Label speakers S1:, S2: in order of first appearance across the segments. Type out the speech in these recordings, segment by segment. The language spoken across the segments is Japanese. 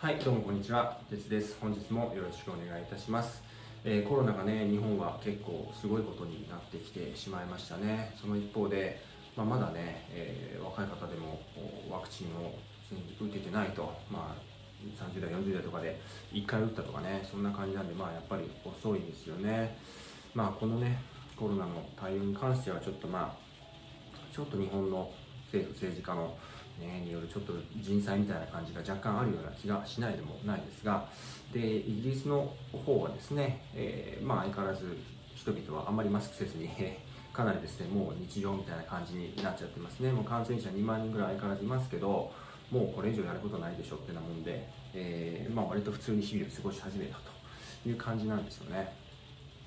S1: はい、どうもこんにちは。鉄です。本日もよろしくお願いいたします。えーコロナがね、日本は結構すごいことになってきてしまいましたね。その一方で、まあ、まだね、えー若い方でもワクチンを打ててないと、まあ、30代、40代とかで1回打ったとかね、そんな感じなんで、まあやっぱり遅いですよね。まあこのね、コロナの対応に関してはちょっとまあ、ちょっと日本の政府、政治家の、ね、によるちょっと人災みたいな感じが若干あるような気がしないでもないですが、でイギリスの方はですね、えーまあ、相変わらず人々はあんまりマスクせずに、かなりですねもう日常みたいな感じになっちゃってますね、もう感染者2万人ぐらい相変わらずいますけど、もうこれ以上やることないでしょってなもんで、えーまあ、割と普通に日々を過ごし始めたという感じなんですよね。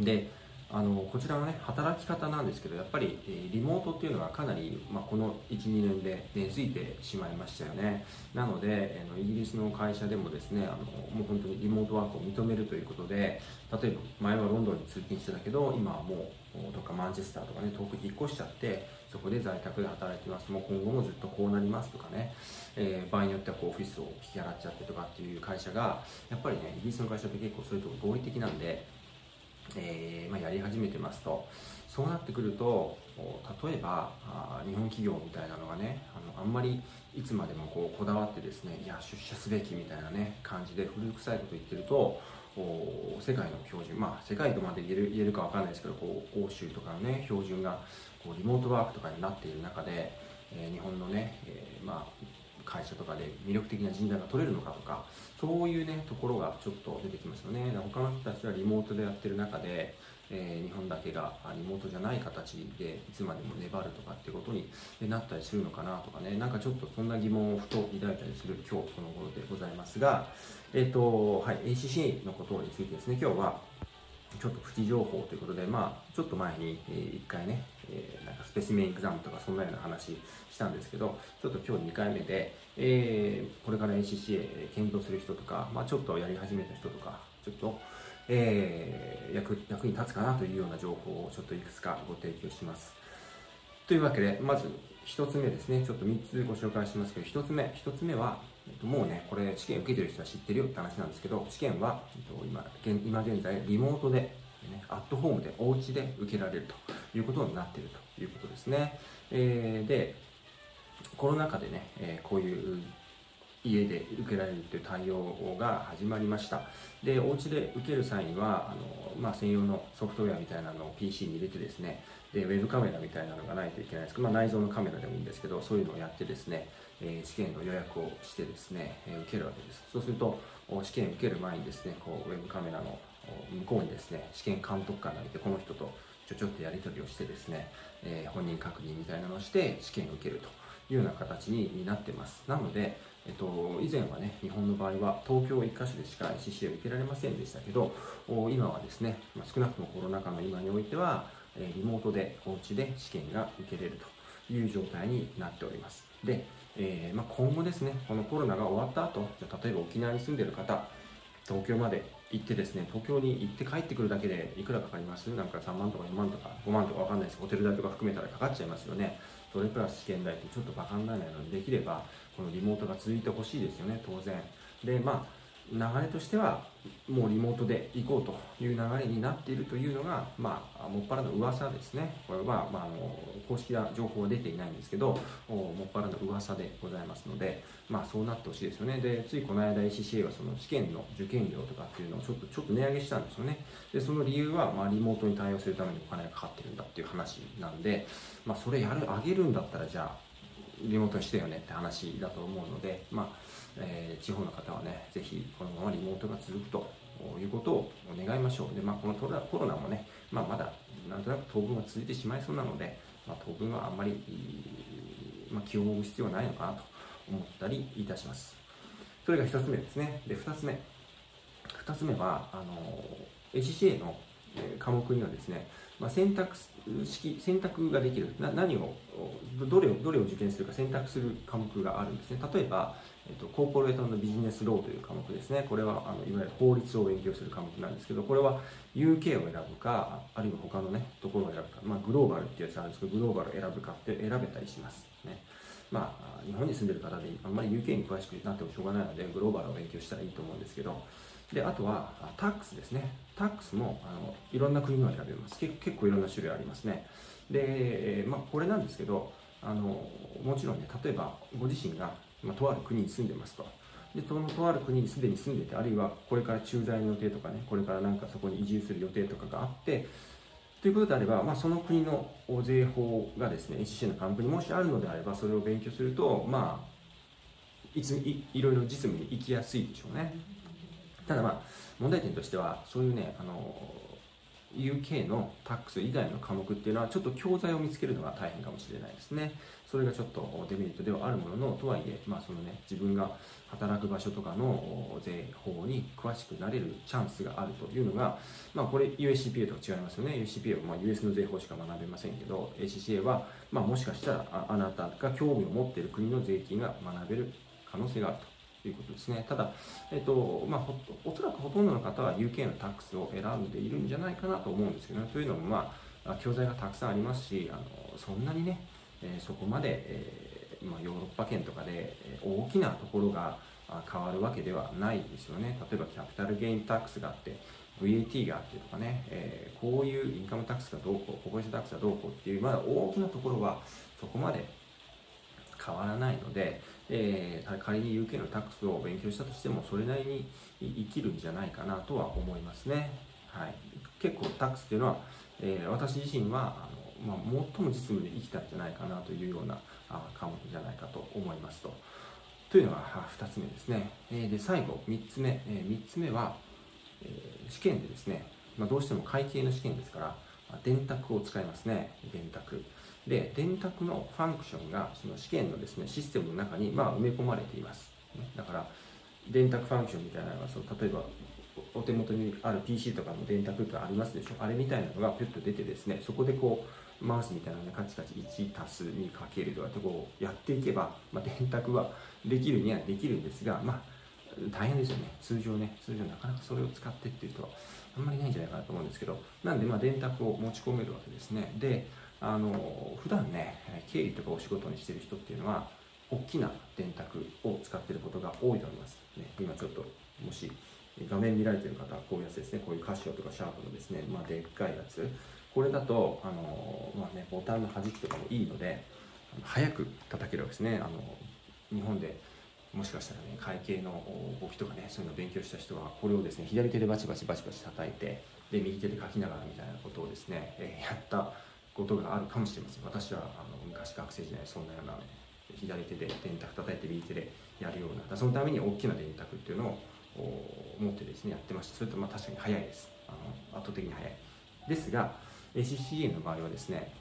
S1: であのこちらのね働き方なんですけどやっぱり、えーリモートっていうのがかなり、まあ、この12年で根付いてしまいましたよね。なので、えーのイギリスの会社でもですねあのもう本当にリモートワークを認めるということで例えば前はロンドンに通勤してたけど今はもうどっかマンチェスターとかね遠く引っ越しちゃってそこで在宅で働いてます。もう今後もずっとこうなりますとかね、えー場合によってはこうオフィスを引き払っちゃってとかっていう会社がやっぱりねイギリスの会社って結構そういうとこ合理的なんでえーまあ、やり始めてますとそうなってくると例えば日本企業みたいなのがねあのあんまりいつまでもこうこだわってですねいや出社すべきみたいなね感じで古臭いこと言ってると世界の標準まあ世界とまで言える言えるかわかんないですけどこう欧州とかのね標準がこうリモートワークとかになっている中で、えー日本のね、えーまあ会社とかで魅力的な人材が取れるのかとかそういうねところがちょっと出てきますよね。他の人たちはリモートでやってる中で、えー日本だけがリモートじゃない形でいつまでも粘るとかってことにえなったりするのかなとかね。なんかちょっとそんな疑問をふと抱いたりする今日この頃でございますがえっ、とはい ACC のことについてですね。今日はちょっとプチ情報ということで、まあ、ちょっと前に、えー1回ね、えーなんかスペシメンエグザムとかそんなような話したんですけど、ちょっと今日2回目で、えーこれから ACCA 検討する人とか、まあ、ちょっとやり始めた人とか、ちょっと、えー役役に立つかなというような情報をちょっといくつかご提供します。というわけで、まず1つ目ですね、ちょっと3つご紹介しますけど、1つ目、1つ目は、えっと、もうね、これ試験受けてる人は知ってるよって話なんですけど、試験は、えっと、今現今現在リモートで、ね、アットホームで、お家で受けられるということになっているということですね。えーで、コロナ禍でね、えこういう家で受けられるという対応が始まりました。で、お家で受ける際には、あのまあ、専用のソフトウェアみたいなのを PC に入れてですね、でウェブカメラみたいなのがないといけないですけど、まあ、内蔵のカメラでもいいんですけど、そういうのをやってですね、え試験の予約をしてですね、え受けるわけです。そうすると、試験受ける前にですね、こうウェブカメラの向こうにですね、試験監督官がいて、この人とちょちょっとやり取りをしてですね、え本人確認みたいなのをして試験を受けるというような形になってます。なので、えっと、以前はね、日本の場合は東京1カ所でしか ICC を受けられませんでしたけど、今はですね、ま少なくともコロナ禍の今においては、リモートでお家で試験が受けれるという状態になっております。で、えーまあ、今後ですね、このコロナが終わった後、じゃ例えば沖縄に住んでる方、東京まで行ってですね、東京に行って帰ってくるだけでいくらかかります？なんか3万とか4万とか5万とかわかんないです。ホテル代とか含めたらかかっちゃいますよね。それプラス試験代ってちょっとバカにならないので、できればこのリモートが続いてほしいですよね、当然。で、まあ、流れとしては、もうリモートで行こうという流れになっているというのが、まあ、もっぱらの噂ですね。これは、まあ、の公式な情報は出ていないんですけど、もっぱらの噂でございますので、まあ、そうなってほしいですよね。で、ついこの間 ACCA はその試験の受験料とかっていうのをちょっとちょっと値上げしたんですよね。で、その理由は、まあ、リモートに対応するためにお金がかかってるんだっていう話なんで、まあ、それやる、上げるんだったら、じゃあ、リモートにしてよねって話だと思うので、まあえー地方の方はね、ぜひこのままリモートが続くということを願いましょう。で、まあ、このコロナコロナもね、まあ、まだなんとなく当分は続いてしまいそうなので、まあ、当分はあんまり、まあ、気をもぐ必要はないのかなと思ったりいたします。それが1つ目ですね。で、2つ目。2つ目は、あの ACCA の科目にはですね、まあ、選択式選択ができる。な何をどれをどれを受験するか選択する科目があるんですね。例えば、えっと、コーポレートのビジネスローという科目ですね。これはあのいわゆる法律を勉強する科目なんですけどこれは UK を選ぶかあるいは他のねところを選ぶか、まあ、グローバルってやつなんですけどグローバルを選ぶかって選べたりします。ね。まあ、日本に住んでる方であんまり UK に詳しくなってもしょうがないのでグローバルを勉強したらいいと思うんですけどであとはタックスですね。タックスもあのいろんな国の選べます。結構いろんな種類ありますね。で、まあ、これなんですけどあのもちろんね例えばご自身が、まあ、とある国に住んでますと。でそのとある国にすでに住んでてあるいはこれから駐在の予定とかねこれからなんかそこに移住する予定とかがあってということであれば、まあ、その国の税法がですね HC の幹部にもしあるのであればそれを勉強するとまあいついいろいろ実務に行きやすいでしょうね。ただまあ問題点としてはそういうねあの UK のタックス以外の科目っていうのはちょっと教材を見つけるのが大変かもしれないですね。それがちょっとデメリットではあるもののとはいえ、まあそのね、自分が働く場所とかの税法に詳しくなれるチャンスがあるというのが、まあ、これ USCPA とは違いますよね。USCPA はまあ US の税法しか学べませんけど ACCA はまあもしかしたらああなたが興味を持っている国の税金が学べる可能性があると。ということですね。ただ、えっとまあ、おそらくほとんどの方は UK のタックスを選んでいるんじゃないかなと思うんですけどね。というのも、まあ、教材がたくさんありますし、あのそんなにね、えー、そこまで、えー、まあ、ヨーロッパ圏とかで大きなところが変わるわけではないですよね。例えばキャピタルゲインタックスがあって、VAT があってとかね、えー、こういうインカムタックスがどうこう、ココイシタックスがどうこうっていう、まだ大きなところはそこまで変わらないので、えー、仮に UK のタックスを勉強したとしてもそれなりに生きるんじゃないかなとは思いますね、はい、結構タックスっていうのは、えー、私自身はあの、まあ、最も実務で生きたんじゃないかなというようなあ科目じゃないかと思いますと。というのが2つ目ですね、えー、で最後3つ目、え3つ目は、え試験でですね、まあ、どうしても会計の試験ですから電卓を使いますね。電卓。で電卓のファンクションがその試験のですねシステムの中にまあ埋め込まれています、だから電卓ファンクションみたいなのがその例えばお手元にある PC とかの電卓ってありますでしょ？あれみたいなのがピュッと出てですねそこでこうマウスみたいなのでカチカチ1足す2かけるとかってこうやっていけば、まあ、電卓はできるにはできるんですがまあ大変ですよね。通常ね。通常なかなかそれを使ってっていう人はあんまりないんじゃないかなと思うんですけど。なんでまあ電卓を持ち込めるわけですね。であの普段ね経理とかお仕事にしてる人っていうのは大きな電卓を使ってることが多いと思います、ね、今ちょっともし画面見られてる方はこういうやつですねこういうカシオとかシャープのですね、まあ、でっかいやつ。これだとあの、まあね、ボタンの弾きとかもいいので早く叩けるわけですね。あの日本でもしかしたらね会計の動きとかねそういうのを勉強した人はこれをですね左手でバチバチバチバチ叩いてで右手で書きながらみたいなことをですね、え、やったことがあるかもしれません。私はあの昔学生時代そんなような、左手で電卓叩いて右手でやるようなそのために大きな電卓っていうのを持ってですねやってました。それとまあ確かに早いです。あの圧倒的に早い。ですが ACCA の場合はですね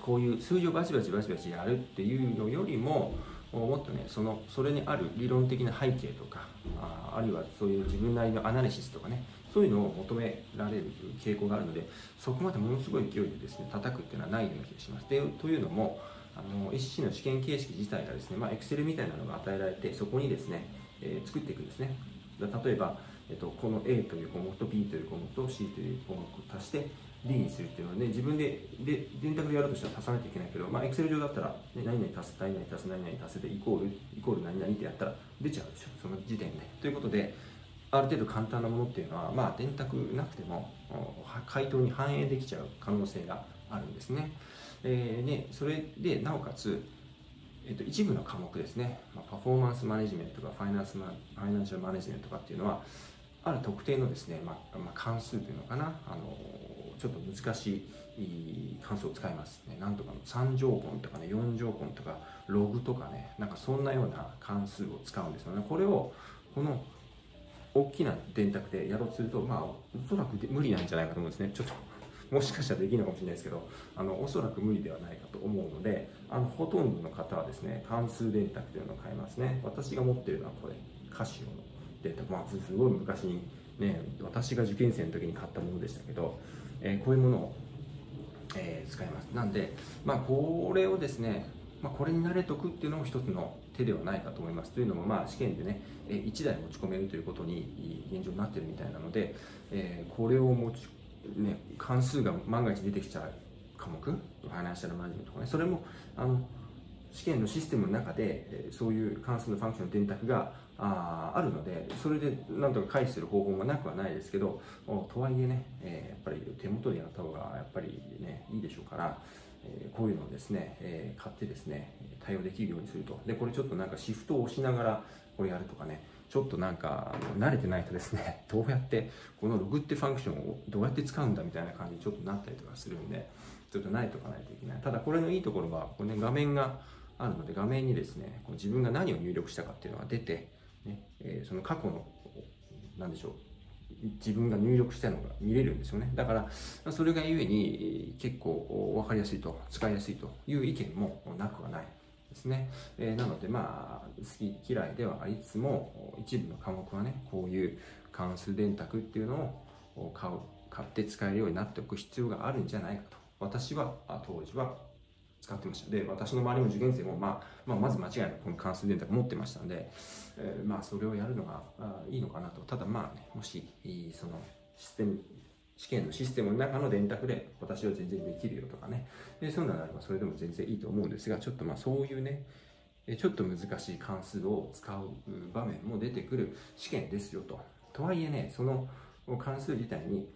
S1: こういう数字をバチバチバチバチやるっていうのよりももっとねそのそれにある理論的な背景とかああるいはそういう自分なりのアナリシスとかねそういうのを求められる傾向があるのでそこまでものすごい勢いでですね叩くっていうのはないような気がします。でというのもあの SC の試験形式自体がですね、まあ、Excel みたいなのが与えられてそこにですね、えー、作っていくんですね。例えば、えっと、この A という項目と B という項目と C という項目を足して D にするっていうのはね自分でで電卓でやるとしたら足さないといけないけど、まあ、Excel 上だったら、ね、何々足す何々足す何々足すでイコールイコール何々ってやったら出ちゃうでしょ。その時点で。ということである程度簡単なものっていうのは、まあ、電卓なくても回答に反映できちゃう可能性があるんですね。えー、ねそれでなおかつ、えーと、一部の科目ですね、まあ、パフォーマンスマネジメントとかファイナンスマファイナンシャルマネジメントとかっていうのはある特定のですね、まあまあ、関数というのかな。あのちょっと難しい関数を使います、ね、なんとかの3乗根とかね4乗根とかログとかねなんかそんなような関数を使うんですよね。これをこの大きな電卓でやろうとすると、まあ、おそらく無理なんじゃないかと思うんですね。ちょっともしかしたらできるのかもしれないですけど、あのおそらく無理ではないかと思うので、あのほとんどの方はですね、関数電卓というのを買いますね。私が持ってるのはこれ、カシオの電卓、まあ、すごい昔にね、私が受験生の時に買ったものでしたけど、えー、こういうものを、えー、使います。なんで、まあ、これをですね、まあ、これに慣れとくっていうのも一つの手ではないかと思います。というのも、まあ、試験でね、1台持ち込めるということに現状になってるみたいなので、えー、これを持ち、ね、関数が万が一出てきちゃう科目、ファイナンシャルマネジメントとかね、それもあの試験のシステムの中で、そういう関数のファンクションの電卓がああるので、それでなんとか回避する方法がなくはないですけど、とはいえね、えー、やっぱり手元でやった方がやっぱりね、いいでしょうから、えこういうのをですね、え買ってですね、対応できるようにすると。で、これちょっとなんかシフトを押しながらこれやるとかね、ちょっとなんか慣れてないとですね、どうやってこのログってファンクションをどうやって使うんだみたいな感じにちょっとなったりとかするんで、ちょっと慣れておかないといけない。ただこれのいいところは、これね、画面があるので、画面にですね、こう自分が何を入力したかっていうのが出て、ねえー、その過去の、なんでしょう、自分が入力したのが見れるんですよね。だから、それがゆえに結構分かりやすいと、使いやすいという意見もなくはないですね。えー、なので、まあ、好き嫌いではありつつも、一部の科目はね、こういう関数電卓っていうのを買う、買って使えるようになっておく必要があるんじゃないかと。私は当時は使ってました。で、私の周りの受験生も、まあ、まあ、まず間違いなくこの関数電卓持ってましたんで、えー、まあ、それをやるのがいいのかなと。ただまあね、もし、そのシステム、試験のシステムの中の電卓で私は全然できるよとかね、でそういうのがあればそれでも全然いいと思うんですが、ちょっとまあそういうね、ちょっと難しい関数を使う場面も出てくる試験ですよと。とはいえね、その関数自体に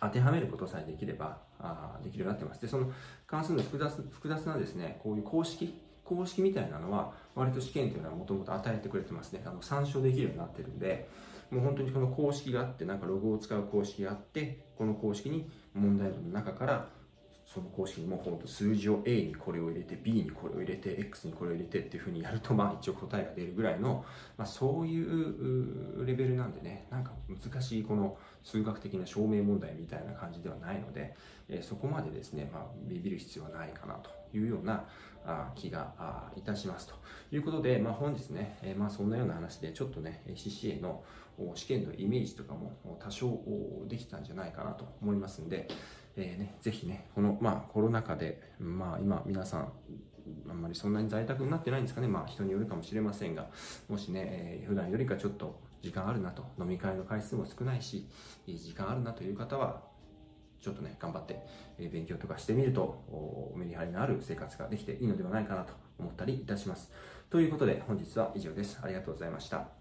S1: 当てはめることさえできればあできるようになってます。で、その関数の複雑複雑なですね、こういう公式、公式みたいなのは、割と試験というのはもともと与えてくれてますね。あの参照できるようになってるんで、もう本当にこの公式があって、なんかログを使う公式があって、この公式に問題文の中からその公式にもほんと数字を A にこれを入れて B にこれを入れて X にこれを入れてっていうふうにやるとまあ一応答えが出るぐらいの、まあ、そういうレベルなんでねなんか難しいこの数学的な証明問題みたいな感じではないので、えそこまでですね、まあ、ビビる必要はないかなというような気がいたしますということで、まあ、本日ね、まあ、そんなような話でちょっとね CCA の試験のイメージとかも多少できたんじゃないかなと思いますんで、えーね、ぜひね、この、まあ、コロナ禍で、まあ、今、皆さん、あんまりそんなに在宅になってないんですかね、まあ、人によるかもしれませんが、もしね、えー、普段よりかちょっと時間あるなと、飲み会の回数も少ないし、時間あるなという方は、ちょっとね、頑張って、え勉強とかしてみると、メリハリのある生活ができていいのではないかなと思ったりいたします。ということで、本日は以上です。ありがとうございました。